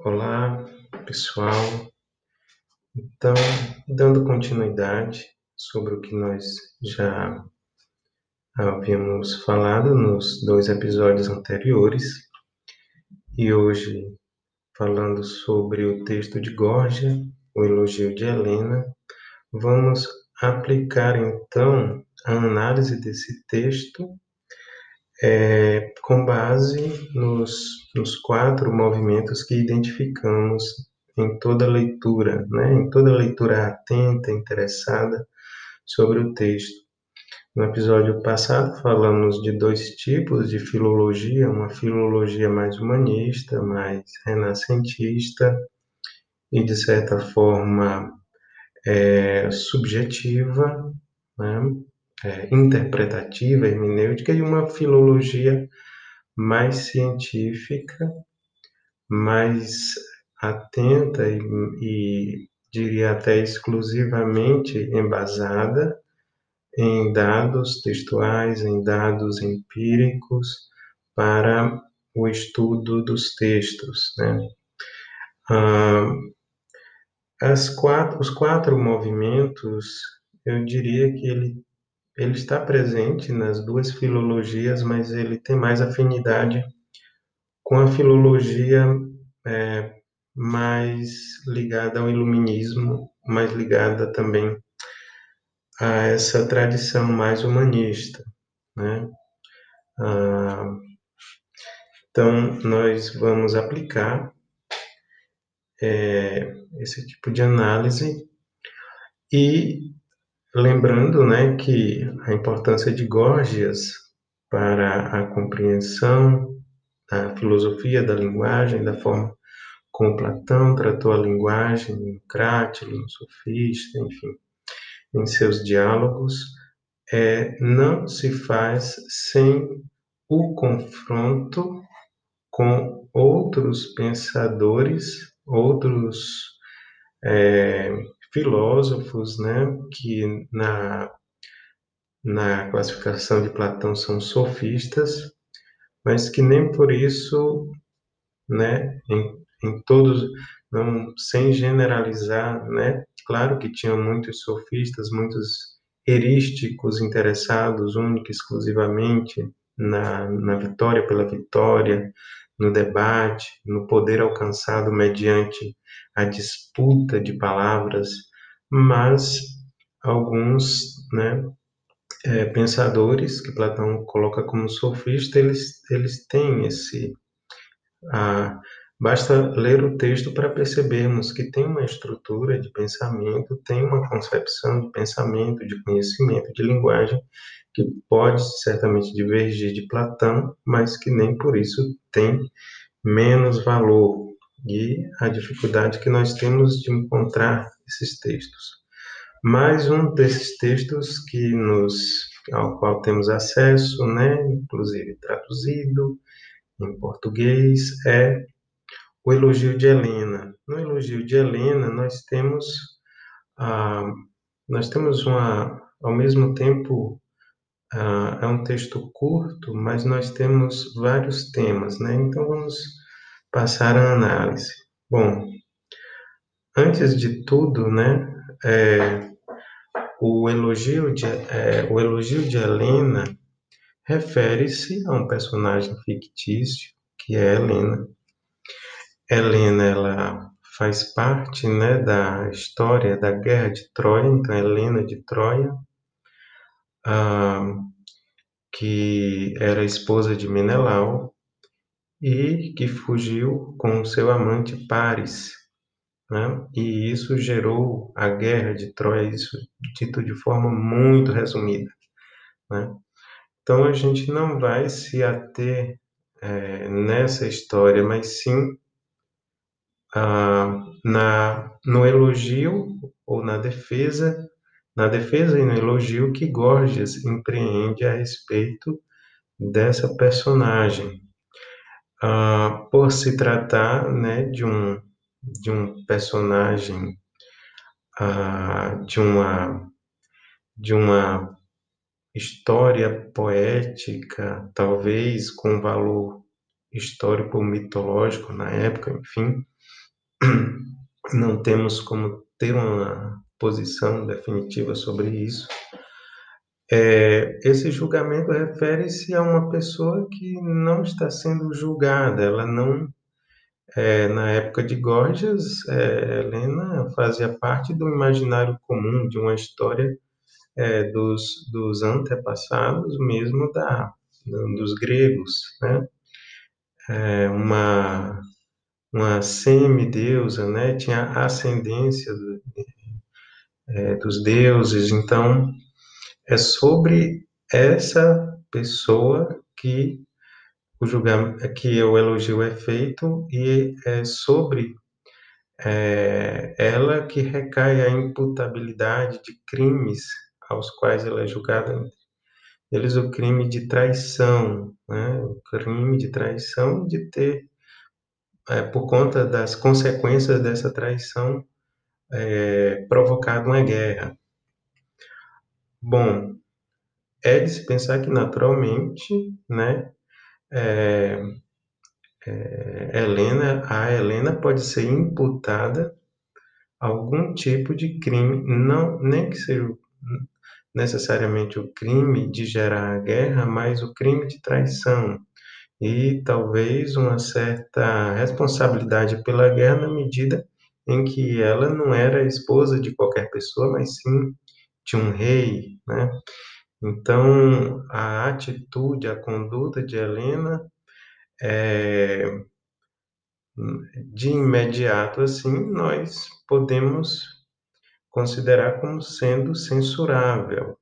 Olá, pessoal. Então, dando continuidade sobre o que nós já havíamos falado nos dois episódios anteriores, e hoje falando sobre o texto de Gorgia, o elogio de Helena, vamos aplicar então a análise desse texto é, com base nos, nos quatro movimentos que identificamos em toda leitura, né? em toda leitura atenta, interessada sobre o texto. No episódio passado, falamos de dois tipos de filologia: uma filologia mais humanista, mais renascentista e, de certa forma, é, subjetiva, né? É, interpretativa, hermenêutica, e uma filologia mais científica, mais atenta e, e diria até exclusivamente embasada em dados textuais, em dados empíricos para o estudo dos textos. Né? Ah, as quatro, os quatro movimentos, eu diria que ele ele está presente nas duas filologias, mas ele tem mais afinidade com a filologia é, mais ligada ao iluminismo, mais ligada também a essa tradição mais humanista, né? Ah, então, nós vamos aplicar é, esse tipo de análise e Lembrando né, que a importância de Gorgias para a compreensão da filosofia da linguagem, da forma como Platão tratou a linguagem no Crátilo, no Sofista, enfim, em seus diálogos, é, não se faz sem o confronto com outros pensadores, outros é, filósofos, né, que na, na classificação de Platão são sofistas, mas que nem por isso, né, em, em todos, não, sem generalizar, né, claro que tinham muitos sofistas, muitos erísticos interessados única exclusivamente na, na vitória pela vitória, no debate, no poder alcançado mediante a disputa de palavras, mas alguns né, é, pensadores que Platão coloca como sofista, eles, eles têm esse. Basta ler o texto para percebermos que tem uma estrutura de pensamento, tem uma concepção de pensamento, de conhecimento, de linguagem, que pode certamente divergir de Platão, mas que nem por isso tem menos valor e a dificuldade que nós temos de encontrar esses textos. Mais um desses textos que nos ao qual temos acesso, né, inclusive traduzido em português, é o Elogio de Helena. No Elogio de Helena nós temos ah, nós temos uma ao mesmo tempo ah, é um texto curto, mas nós temos vários temas, né? Então vamos passar a análise. Bom, antes de tudo, né, é, o elogio de é, o elogio de Helena refere-se a um personagem fictício que é Helena. Helena ela faz parte, né, da história da Guerra de Troia, então Helena de Troia, ah, que era esposa de Menelau, e que fugiu com seu amante Paris. Né? E isso gerou a guerra de Troia, isso dito de forma muito resumida. Né? Então a gente não vai se ater é, nessa história, mas sim ah, na, no elogio ou na defesa, na defesa e no elogio que Gorgias empreende a respeito dessa personagem, Uh, por se tratar né, de, um, de um personagem, uh, de, uma, de uma história poética, talvez com valor histórico-mitológico na época, enfim, não temos como ter uma posição definitiva sobre isso. É, esse julgamento refere-se a uma pessoa que não está sendo julgada, ela não. É, na época de Gorgias, é, Helena fazia parte do imaginário comum de uma história é, dos, dos antepassados, mesmo da, dos gregos, né? É, uma uma semideusa, né? Tinha ascendência é, dos deuses. Então, é sobre essa pessoa que o julgamento, que o elogio é feito e é sobre é, ela que recai a imputabilidade de crimes aos quais ela é julgada. Eles o crime de traição, né? o crime de traição de ter, é, por conta das consequências dessa traição, é, provocado uma guerra. Bom, é de se pensar que naturalmente, né, é, é, Helena, a Helena pode ser imputada algum tipo de crime, não nem que seja necessariamente o crime de gerar a guerra, mas o crime de traição e talvez uma certa responsabilidade pela guerra na medida em que ela não era esposa de qualquer pessoa, mas sim de um rei, né? Então, a atitude, a conduta de Helena é, de imediato assim, nós podemos considerar como sendo censurável,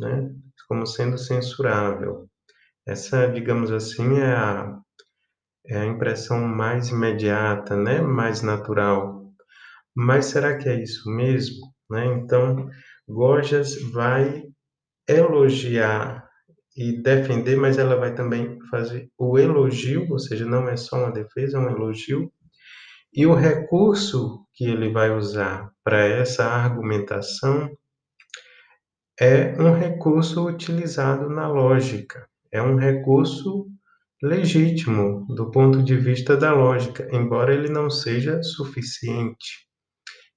né? Como sendo censurável. Essa, digamos assim, é a, é a impressão mais imediata, né? Mais natural mas será que é isso mesmo? Né? Então, Gorgias vai elogiar e defender, mas ela vai também fazer o elogio, ou seja, não é só uma defesa, é um elogio. E o recurso que ele vai usar para essa argumentação é um recurso utilizado na lógica, é um recurso legítimo do ponto de vista da lógica, embora ele não seja suficiente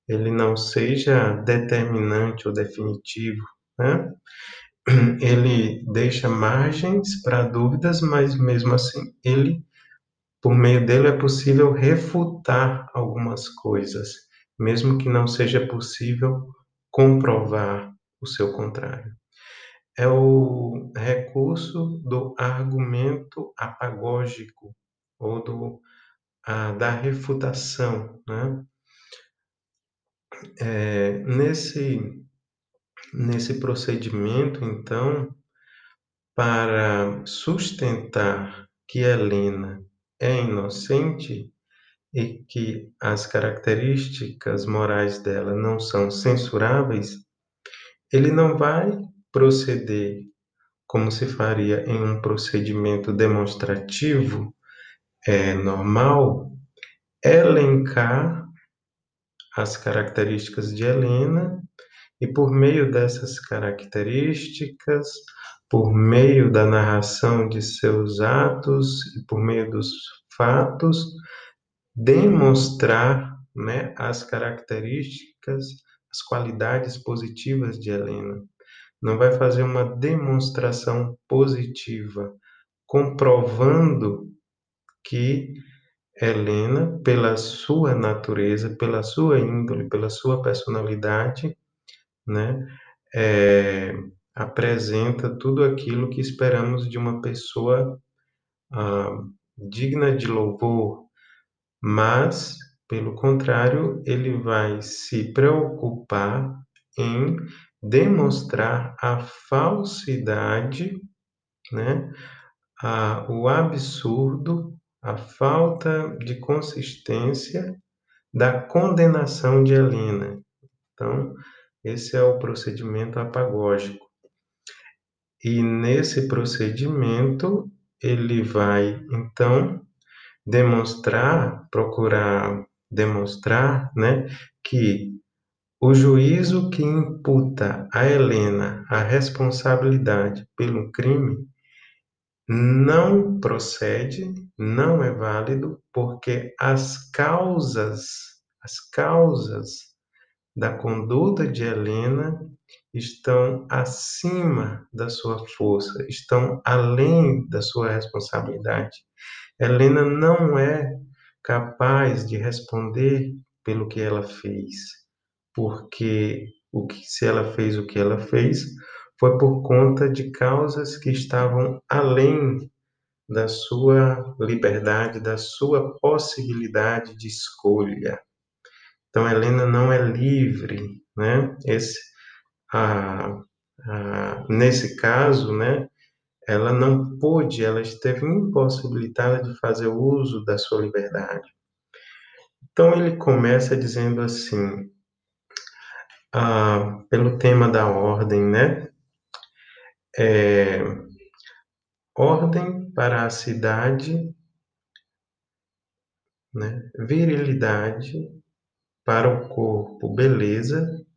ele não seja determinante ou definitivo, né? Ele deixa margens para dúvidas, mas mesmo assim, ele, por meio dele, é possível refutar algumas coisas, mesmo que não seja possível comprovar o seu contrário. É o recurso do argumento apagógico ou do, a, da refutação, né? É, nesse, nesse procedimento, então, para sustentar que Helena é inocente e que as características morais dela não são censuráveis, ele não vai proceder como se faria em um procedimento demonstrativo é, normal, elencar as características de Helena e por meio dessas características, por meio da narração de seus atos e por meio dos fatos, demonstrar né, as características, as qualidades positivas de Helena. Não vai fazer uma demonstração positiva, comprovando que Helena, pela sua natureza, pela sua índole, pela sua personalidade, né, é, apresenta tudo aquilo que esperamos de uma pessoa ah, digna de louvor, mas, pelo contrário, ele vai se preocupar em demonstrar a falsidade, né, a, o absurdo a falta de consistência da condenação de Helena. Então, esse é o procedimento apagógico. E nesse procedimento, ele vai, então, demonstrar, procurar demonstrar, né, que o juízo que imputa a Helena a responsabilidade pelo crime não procede, não é válido, porque as causas, as causas da conduta de Helena estão acima da sua força, estão além da sua responsabilidade. Helena não é capaz de responder pelo que ela fez, porque o que se ela fez o que ela fez foi por conta de causas que estavam além da sua liberdade, da sua possibilidade de escolha. Então, Helena não é livre, né? Esse, nesse caso, né? Ela não pôde, ela esteve impossibilitada de fazer uso da sua liberdade. Então, ele começa dizendo assim, ah, pelo tema da ordem, né? É, ordem para a cidade, né? virilidade para o corpo, beleza,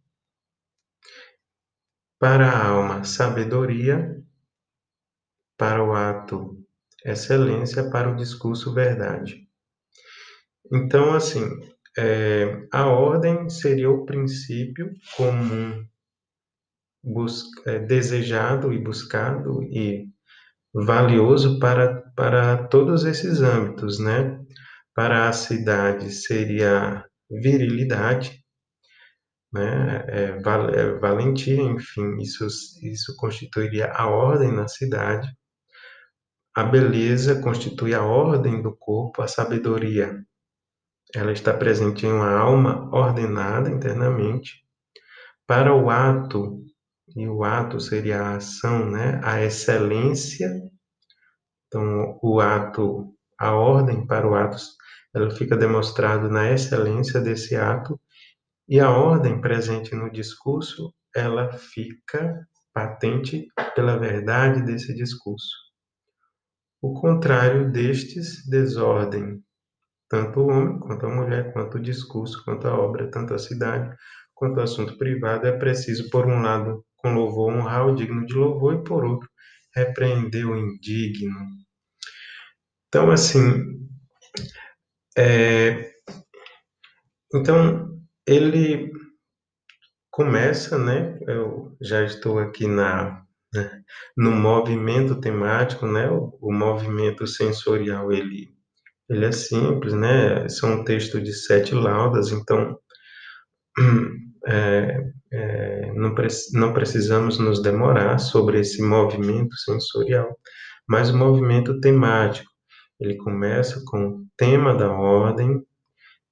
para a alma, sabedoria, para o ato, excelência, para o discurso, verdade. Então, assim, é, a ordem seria o princípio comum é, desejado e buscado e valioso para, para todos esses âmbitos, né? Para a cidade seria virilidade, né? É, val, é, valentia, enfim, isso, isso constituiria a ordem na cidade. A beleza constitui a ordem do corpo, a sabedoria. Ela está presente em uma alma ordenada internamente. Para o ato, e o ato seria a ação, né? A excelência. Então, o ato, a ordem para o ato, ela fica demonstrado na excelência desse ato e a ordem presente no discurso, ela fica patente pela verdade desse discurso. O contrário destes, desordem. Tanto o homem, quanto a mulher, quanto o discurso, quanto a obra, tanto a cidade, quanto o assunto privado, é preciso, por um lado, com louvor honrar o digno de louvor e por outro repreender o indigno. Então assim, é, então ele começa, né? Eu já estou aqui na né, no movimento temático, né? O, o movimento sensorial ele ele é simples, né? São um texto de sete laudas, então é, é, não, pre não precisamos nos demorar sobre esse movimento sensorial, mas o movimento temático. Ele começa com o tema da ordem,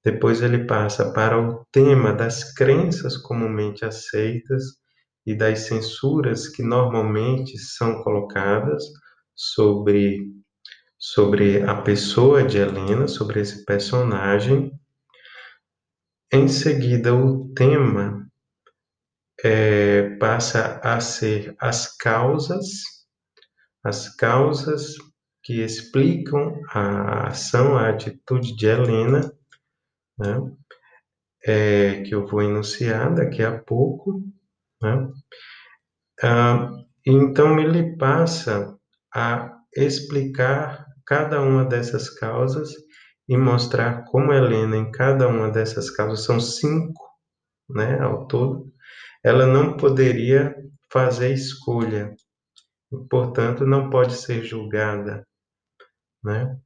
depois ele passa para o tema das crenças comumente aceitas e das censuras que normalmente são colocadas sobre sobre a pessoa de Helena, sobre esse personagem, em seguida, o tema é, passa a ser as causas, as causas que explicam a ação, a atitude de Helena, né? é, que eu vou enunciar daqui a pouco. Né? Ah, então, ele passa a explicar cada uma dessas causas e mostrar como Helena, em cada uma dessas causas, são cinco né, ao todo, ela não poderia fazer escolha, portanto, não pode ser julgada. Né?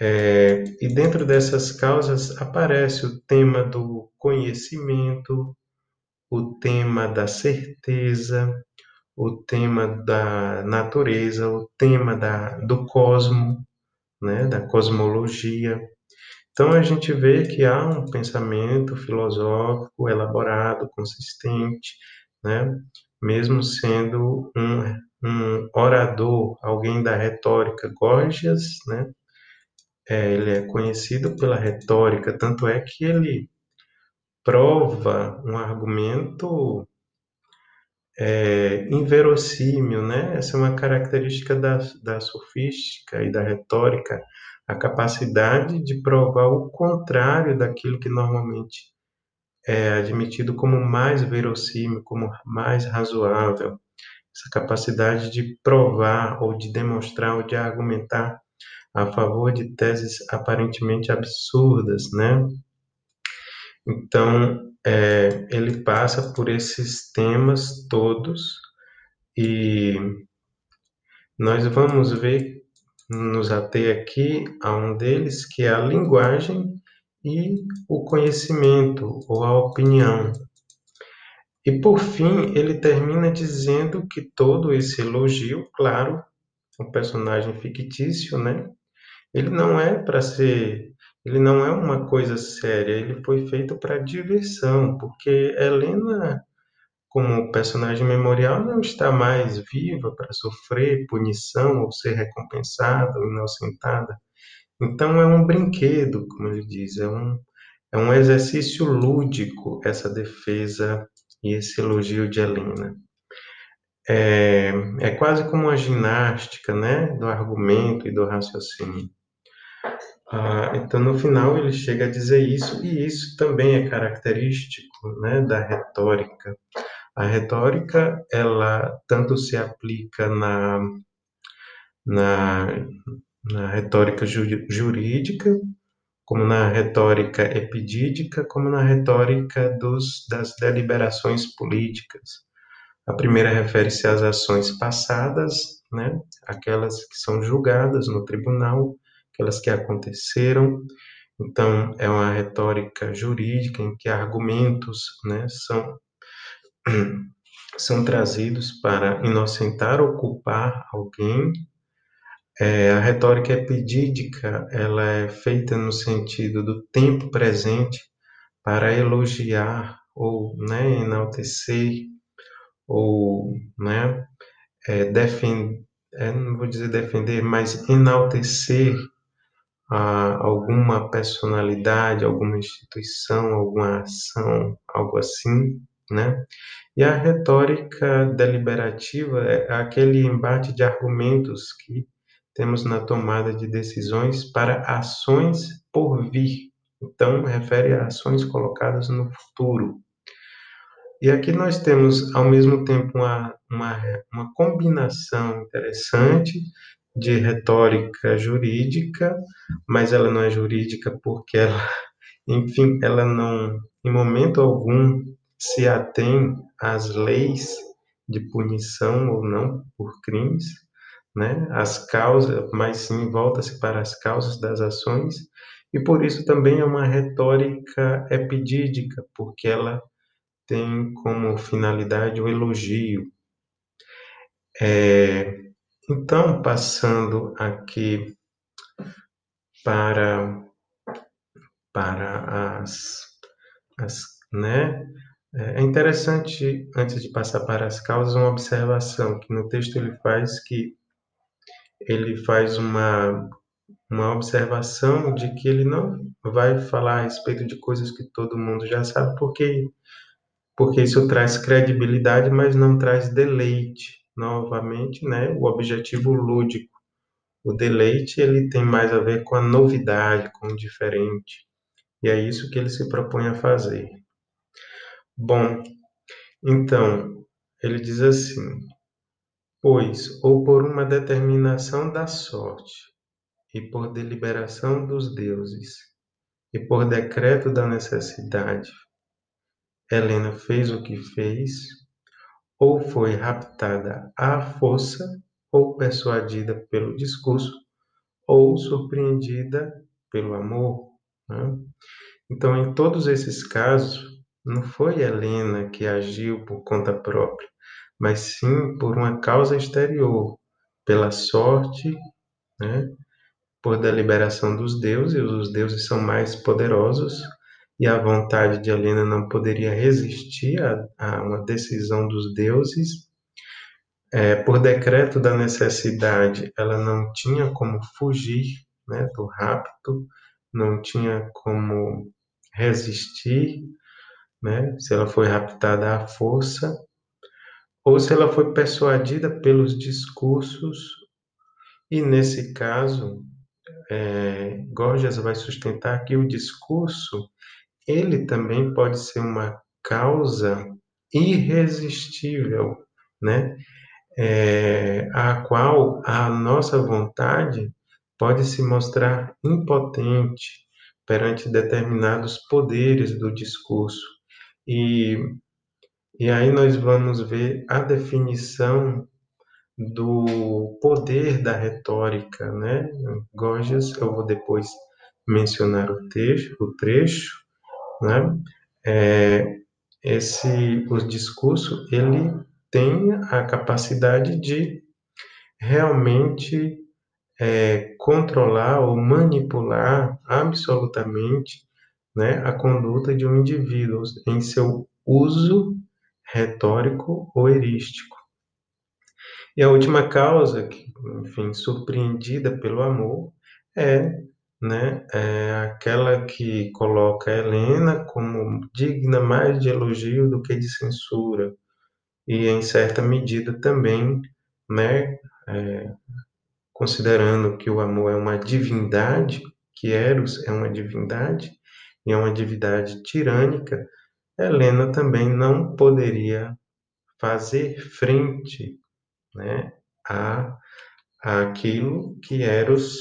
É, e dentro dessas causas aparece o tema do conhecimento, o tema da certeza, o tema da natureza, o tema da, do cosmo, né, da cosmologia. Então a gente vê que há um pensamento filosófico elaborado, consistente, né, mesmo sendo um, um orador, alguém da retórica. Gorgias, né, é, ele é conhecido pela retórica, tanto é que ele prova um argumento é, inverossímil, né? Essa é uma característica da, da sofística e da retórica, a capacidade de provar o contrário daquilo que normalmente é admitido como mais verossímil, como mais razoável. essa capacidade de provar ou de demonstrar ou de argumentar a favor de teses aparentemente absurdas, né? Então, é, ele passa por esses temas todos e nós vamos ver, nos ater aqui a um deles, que é a linguagem e o conhecimento ou a opinião. E por fim, ele termina dizendo que todo esse elogio, claro, um personagem fictício, né? Ele não é para ser, ele não é uma coisa séria, ele foi feito para diversão, porque Helena, como personagem memorial, não está mais viva para sofrer punição ou ser recompensada ou inocentada. Então é um brinquedo, como ele diz, é um, é um exercício lúdico essa defesa e esse elogio de Helena. É, é quase como uma ginástica né, do argumento e do raciocínio. Ah, então, no final, ele chega a dizer isso, e isso também é característico né, da retórica. A retórica, ela tanto se aplica na, na, na retórica jurídica, como na retórica epidídica, como na retórica dos, das deliberações políticas. A primeira refere-se às ações passadas, né, aquelas que são julgadas no tribunal, aquelas que aconteceram. Então, é uma retórica jurídica em que argumentos né, são, são trazidos para inocentar ou culpar alguém. É, a retórica epidídica ela é feita no sentido do tempo presente para elogiar ou né, enaltecer ou né, é, defender, é, não vou dizer defender, mas enaltecer a, alguma personalidade, alguma instituição, alguma ação, algo assim, né? E a retórica deliberativa é aquele embate de argumentos que temos na tomada de decisões para ações por vir. Então, refere a ações colocadas no futuro. E aqui nós temos, ao mesmo tempo, uma, uma, uma combinação interessante de retórica jurídica, mas ela não é jurídica porque ela, enfim, ela não, em momento algum, se atém às leis de punição ou não por crimes, né? As causas, mas sim volta-se para as causas das ações e por isso também é uma retórica epidídica, porque ela tem como finalidade o elogio. É, então, passando aqui para para as, as né? É interessante, antes de passar para as causas, uma observação que no texto ele faz que ele faz uma, uma observação de que ele não vai falar a respeito de coisas que todo mundo já sabe, porque, porque isso traz credibilidade, mas não traz deleite. Novamente, né, o objetivo lúdico. O deleite ele tem mais a ver com a novidade, com o diferente. E é isso que ele se propõe a fazer. Bom, então, ele diz assim: pois, ou por uma determinação da sorte, e por deliberação dos deuses, e por decreto da necessidade, Helena fez o que fez, ou foi raptada à força, ou persuadida pelo discurso, ou surpreendida pelo amor. Né? Então, em todos esses casos, não foi Helena que agiu por conta própria, mas sim por uma causa exterior, pela sorte, né? por deliberação dos deuses, os deuses são mais poderosos e a vontade de Helena não poderia resistir a, a uma decisão dos deuses. É, por decreto da necessidade, ela não tinha como fugir né, do rapto, não tinha como resistir, né, se ela foi raptada à força, ou se ela foi persuadida pelos discursos, e nesse caso, é, Gorgias vai sustentar que o discurso, ele também pode ser uma causa irresistível, né? é, a qual a nossa vontade pode se mostrar impotente perante determinados poderes do discurso. E, e aí nós vamos ver a definição do poder da retórica, né? Gorgias, eu vou depois mencionar o trecho, o trecho né? É, esse o discurso ele tem a capacidade de realmente é, controlar ou manipular absolutamente né, a conduta de um indivíduo em seu uso retórico ou erístico. E a última causa, que, enfim, surpreendida pelo amor, é, né, é aquela que coloca Helena como digna mais de elogio do que de censura, e em certa medida também, né, é, considerando que o amor é uma divindade, que Eros é uma divindade, e uma divindade tirânica, Helena também não poderia fazer frente né, a, a aquilo que Eros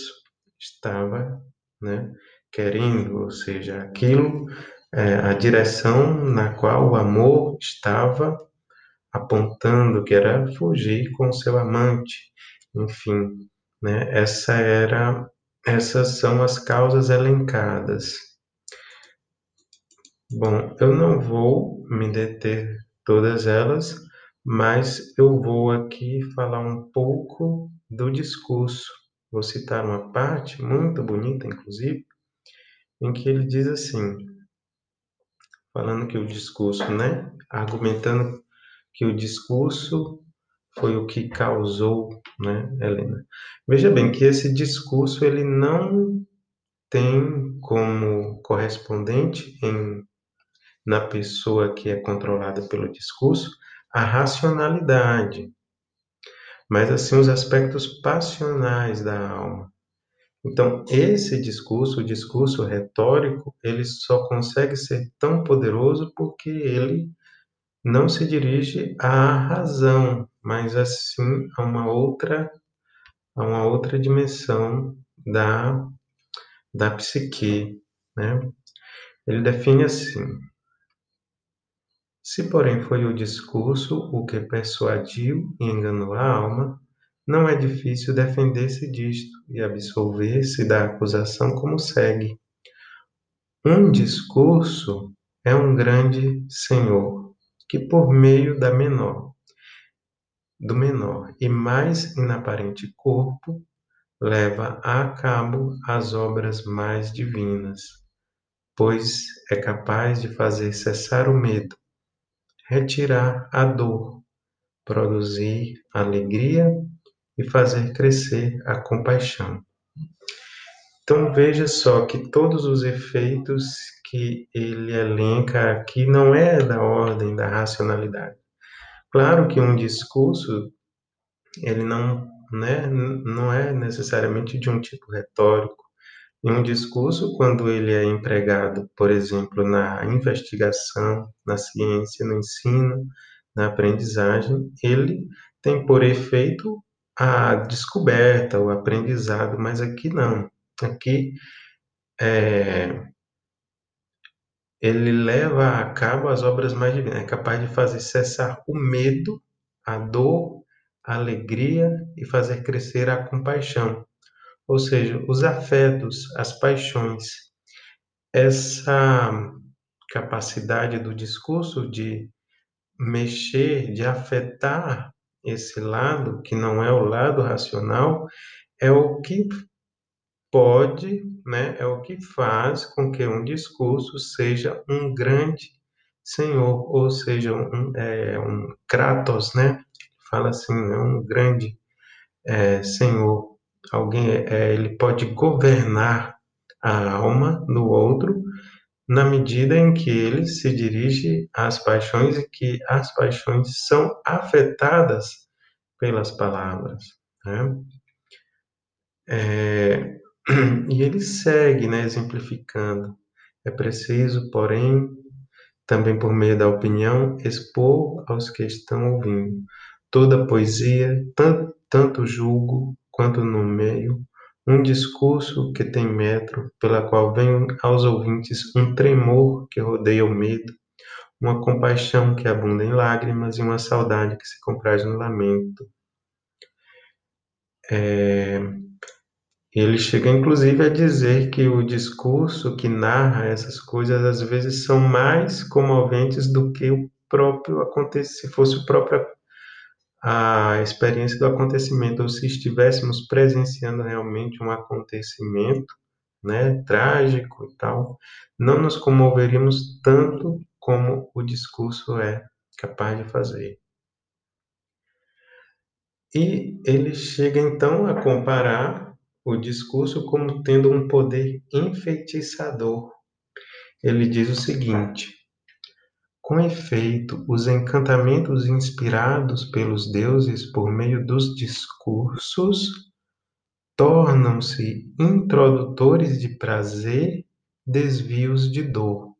estava né, querendo, ou seja, aquilo, é, a direção na qual o amor estava apontando, que era fugir com seu amante, enfim, né, essa era, essas são as causas elencadas. Bom, eu não vou me deter todas elas, mas eu vou aqui falar um pouco do discurso. Vou citar uma parte muito bonita, inclusive, em que ele diz assim, falando que o discurso, né, argumentando que o discurso foi o que causou, né, Helena. Veja bem que esse discurso ele não tem como correspondente em na pessoa que é controlada pelo discurso a racionalidade, mas assim os aspectos passionais da alma. Então, esse discurso, o discurso retórico, ele só consegue ser tão poderoso porque ele não se dirige à razão, mas assim a uma outra a uma outra dimensão da da psique, né? Ele define assim: se, porém, foi o discurso o que persuadiu e enganou a alma, não é difícil defender-se disto e absolver-se da acusação como segue. Um discurso é um grande senhor, que por meio da menor, do menor e mais inaparente corpo, leva a cabo as obras mais divinas, pois é capaz de fazer cessar o medo, retirar a dor, produzir alegria e fazer crescer a compaixão. Então veja só que todos os efeitos que ele elenca aqui não é da ordem da racionalidade. Claro que um discurso ele não, né, não é necessariamente de um tipo retórico, um discurso, quando ele é empregado, por exemplo, na investigação, na ciência, no ensino, na aprendizagem, ele tem por efeito a descoberta, o aprendizado, mas aqui não. Aqui é, ele leva a cabo as obras mais divinas, é capaz de fazer cessar o medo, a dor, a alegria e fazer crescer a compaixão ou seja, os afetos, as paixões. Essa capacidade do discurso de mexer, de afetar esse lado, que não é o lado racional, é o que pode, né, é o que faz com que um discurso seja um grande senhor, ou seja, um, é, um Kratos, né? Fala assim, é um grande é, senhor alguém é, ele pode governar a alma do outro na medida em que ele se dirige às paixões e que as paixões são afetadas pelas palavras. Né? É, e ele segue, né, exemplificando. É preciso, porém, também por meio da opinião, expor aos que estão ouvindo. toda poesia, tanto, tanto julgo quanto no meio, um discurso que tem metro, pela qual vem aos ouvintes um tremor que rodeia o medo, uma compaixão que abunda em lágrimas e uma saudade que se compraz no lamento. É... Ele chega inclusive a dizer que o discurso que narra essas coisas às vezes são mais comoventes do que o próprio se fosse o próprio a experiência do acontecimento, ou se estivéssemos presenciando realmente um acontecimento, né, trágico e tal, não nos comoveríamos tanto como o discurso é capaz de fazer. E ele chega então a comparar o discurso como tendo um poder enfeitiçador. Ele diz o seguinte: com efeito, os encantamentos inspirados pelos deuses por meio dos discursos tornam-se introdutores de prazer, desvios de dor,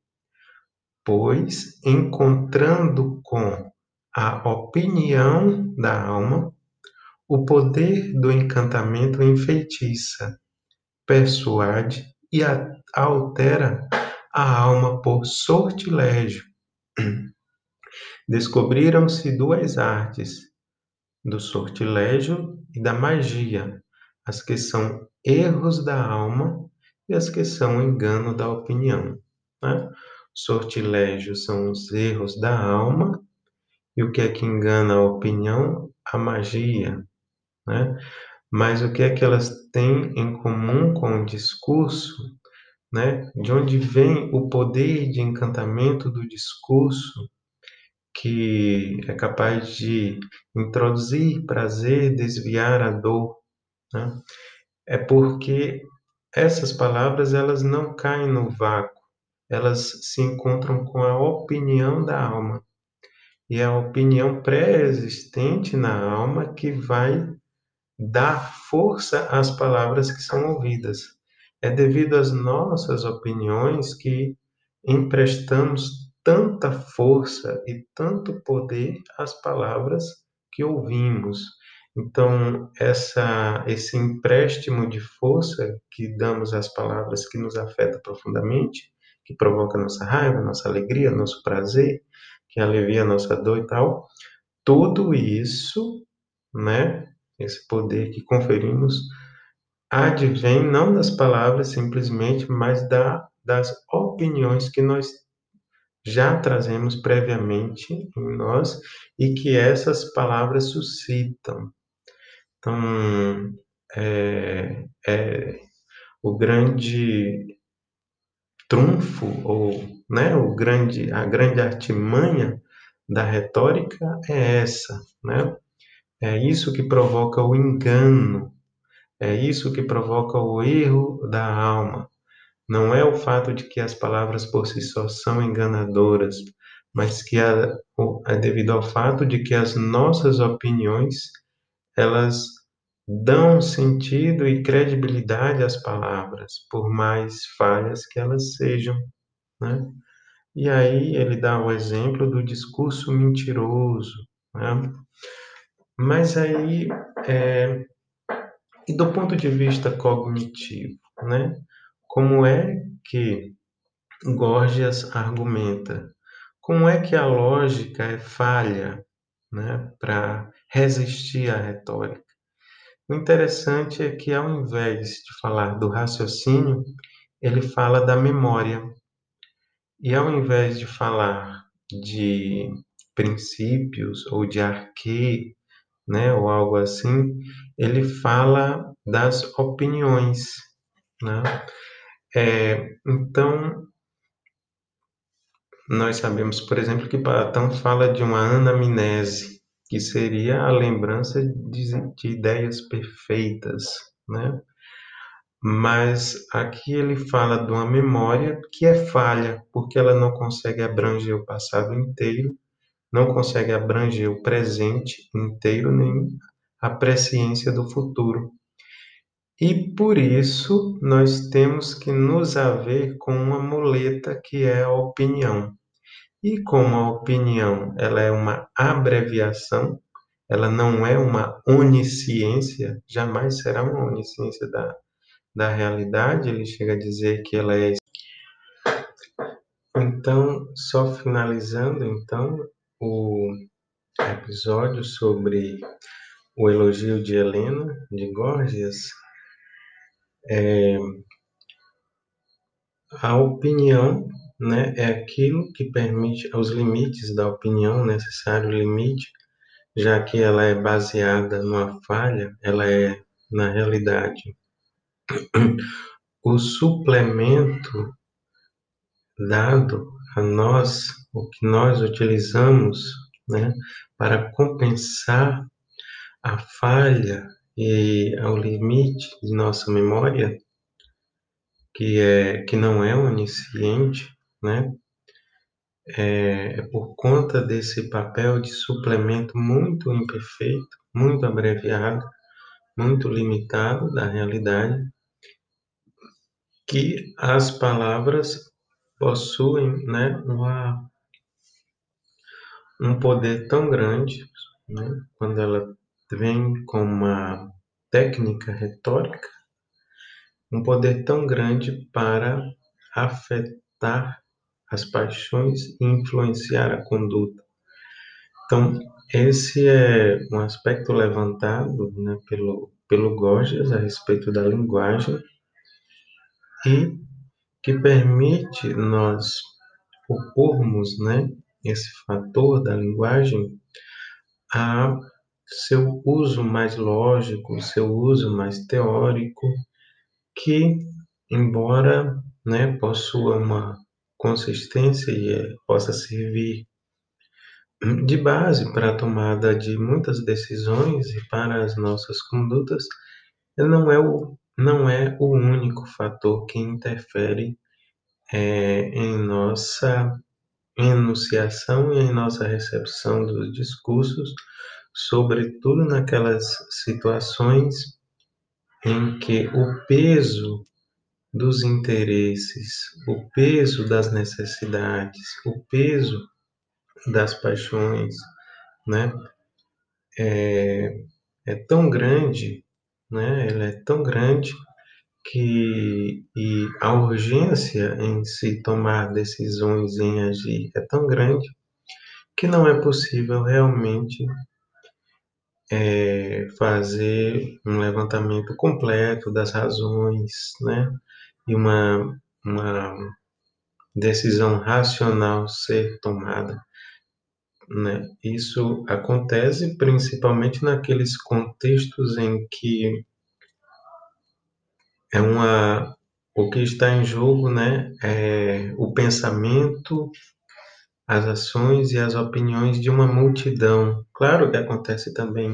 pois, encontrando com a opinião da alma, o poder do encantamento enfeitiça, persuade e altera a alma por sortilégio Descobriram-se duas artes, do sortilégio e da magia, as que são erros da alma e as que são engano da opinião. Né? Sortilégio são os erros da alma e o que é que engana a opinião? A magia. Né? Mas o que é que elas têm em comum com o discurso? Né? De onde vem o poder de encantamento do discurso? que é capaz de introduzir prazer, desviar a dor, né? é porque essas palavras elas não caem no vácuo, elas se encontram com a opinião da alma. E é a opinião pré-existente na alma que vai dar força às palavras que são ouvidas. É devido às nossas opiniões que emprestamos tanta força e tanto poder às palavras que ouvimos. Então, essa, esse empréstimo de força que damos às palavras que nos afeta profundamente, que provoca nossa raiva, nossa alegria, nosso prazer, que alivia nossa dor e tal, tudo isso, né, esse poder que conferimos, advém não das palavras simplesmente, mas da, das opiniões que nós já trazemos previamente em nós e que essas palavras suscitam. Então, é, é o grande trunfo ou né, o grande, a grande artimanha da retórica é essa, né? É isso que provoca o engano, é isso que provoca o erro da alma, não é o fato de que as palavras por si só são enganadoras, mas que é, é devido ao fato de que as nossas opiniões elas dão sentido e credibilidade às palavras, por mais falhas que elas sejam, né? E aí ele dá o exemplo do discurso mentiroso, né? Mas aí, é, e do ponto de vista cognitivo, né? Como é que Gorgias argumenta? Como é que a lógica é falha né, para resistir à retórica? O interessante é que, ao invés de falar do raciocínio, ele fala da memória. E ao invés de falar de princípios ou de arque, né, ou algo assim, ele fala das opiniões. Né? É, então, nós sabemos, por exemplo, que Platão fala de uma anamnese, que seria a lembrança de, de ideias perfeitas, né? Mas aqui ele fala de uma memória que é falha, porque ela não consegue abranger o passado inteiro, não consegue abranger o presente inteiro, nem a presciência do futuro. E por isso nós temos que nos haver com uma muleta que é a opinião. E como a opinião ela é uma abreviação, ela não é uma onisciência, jamais será uma onisciência da, da realidade, ele chega a dizer que ela é. Então, só finalizando, então, o episódio sobre o elogio de Helena, de Gorgias, é, a opinião né, é aquilo que permite os limites da opinião, necessário limite, já que ela é baseada numa falha, ela é, na realidade, o suplemento dado a nós, o que nós utilizamos né, para compensar a falha e ao limite de nossa memória, que, é, que não é onisciente, né? É, é por conta desse papel de suplemento muito imperfeito, muito abreviado, muito limitado da realidade, que as palavras possuem né, uma, um poder tão grande, né, quando ela vem com uma técnica retórica, um poder tão grande para afetar as paixões e influenciar a conduta. Então, esse é um aspecto levantado né, pelo, pelo Gorgias a respeito da linguagem e que permite nós opormos né, esse fator da linguagem a seu uso mais lógico, seu uso mais teórico, que, embora né, possua uma consistência e é, possa servir de base para a tomada de muitas decisões e para as nossas condutas, não é o, não é o único fator que interfere é, em nossa enunciação e em nossa recepção dos discursos, sobretudo naquelas situações em que o peso dos interesses, o peso das necessidades, o peso das paixões, né, é, é tão grande, né, ela é tão grande que e a urgência em se tomar decisões, em agir, é tão grande que não é possível realmente é, fazer um levantamento completo das razões, né? E uma, uma decisão racional ser tomada. Né? Isso acontece principalmente naqueles contextos em que é uma o que está em jogo, né, é o pensamento, as ações e as opiniões de uma multidão. Claro que acontece também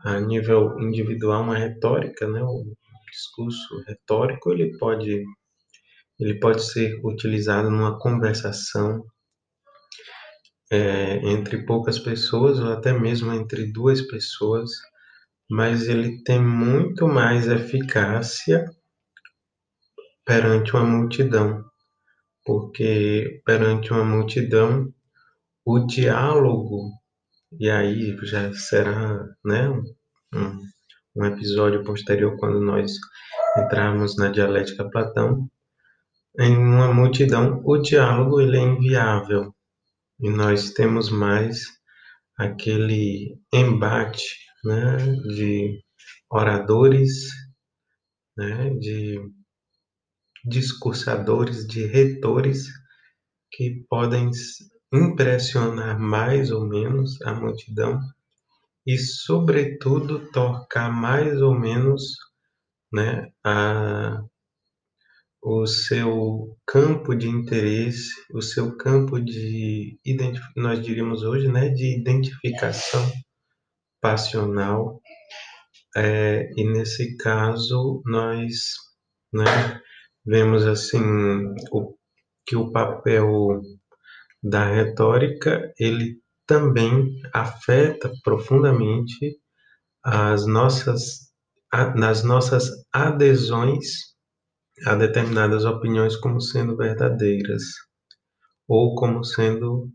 a nível individual uma retórica, né, o discurso retórico ele pode ele pode ser utilizado numa conversação é, entre poucas pessoas ou até mesmo entre duas pessoas, mas ele tem muito mais eficácia perante uma multidão, porque perante uma multidão o diálogo e aí já será né, um, um episódio posterior quando nós entrarmos na dialética Platão em uma multidão o diálogo ele é inviável. E nós temos mais aquele embate né, de oradores, né, de discursadores, de retores que podem impressionar mais ou menos a multidão e, sobretudo, tocar mais ou menos né, a, o seu campo de interesse, o seu campo de, nós diríamos hoje, né, de identificação passional. É, e nesse caso, nós né, vemos assim o, que o papel da retórica ele também afeta profundamente as nossas nas nossas adesões a determinadas opiniões como sendo verdadeiras ou como sendo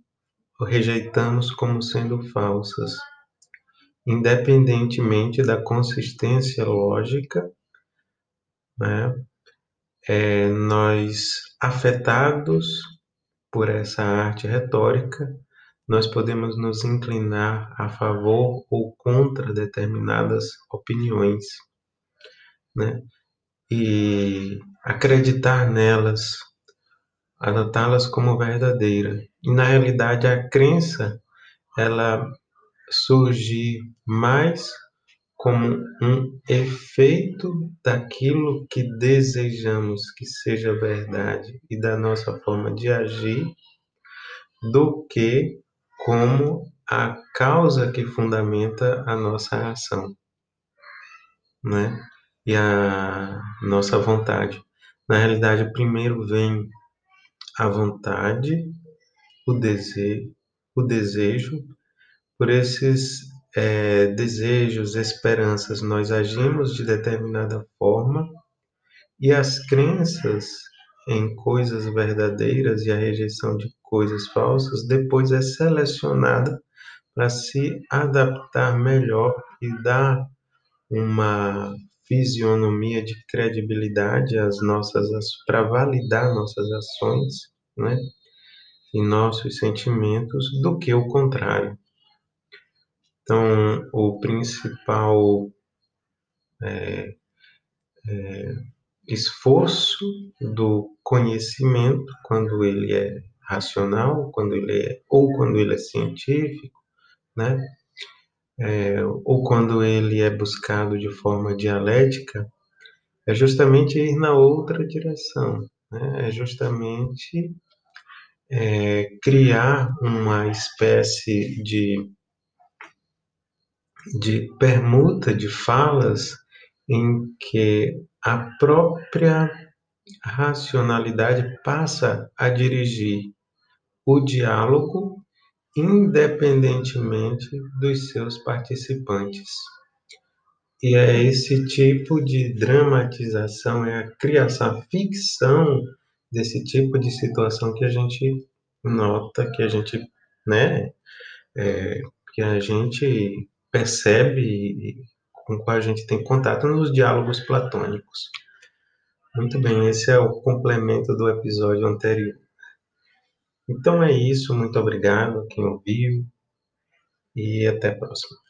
rejeitamos como sendo falsas. independentemente da consistência lógica, né? É, nós afetados por essa arte retórica, nós podemos nos inclinar a favor ou contra determinadas opiniões, né? E acreditar nelas, adotá-las como verdadeira. E na realidade a crença ela surge mais como um efeito daquilo que desejamos que seja verdade e da nossa forma de agir, do que como a causa que fundamenta a nossa ação, né? E a nossa vontade. Na realidade, primeiro vem a vontade, o desejo, o desejo. Por esses é, desejos, esperanças, nós agimos de determinada forma e as crenças em coisas verdadeiras e a rejeição de coisas falsas depois é selecionada para se adaptar melhor e dar uma fisionomia de credibilidade às nossas para validar nossas ações, né? E nossos sentimentos do que o contrário. Então, o principal é, é, esforço do conhecimento, quando ele é racional, quando ele é, ou quando ele é científico, né? É, ou quando ele é buscado de forma dialética, é justamente ir na outra direção, né? é justamente é, criar uma espécie de, de permuta de falas em que a própria racionalidade passa a dirigir o diálogo independentemente dos seus participantes. E é esse tipo de dramatização, é a criação, a ficção desse tipo de situação que a gente nota, que a gente, né, é, que a gente percebe com qual a gente tem contato nos diálogos platônicos. Muito bem, esse é o complemento do episódio anterior. Então é isso, muito obrigado a quem ouviu e até a próxima.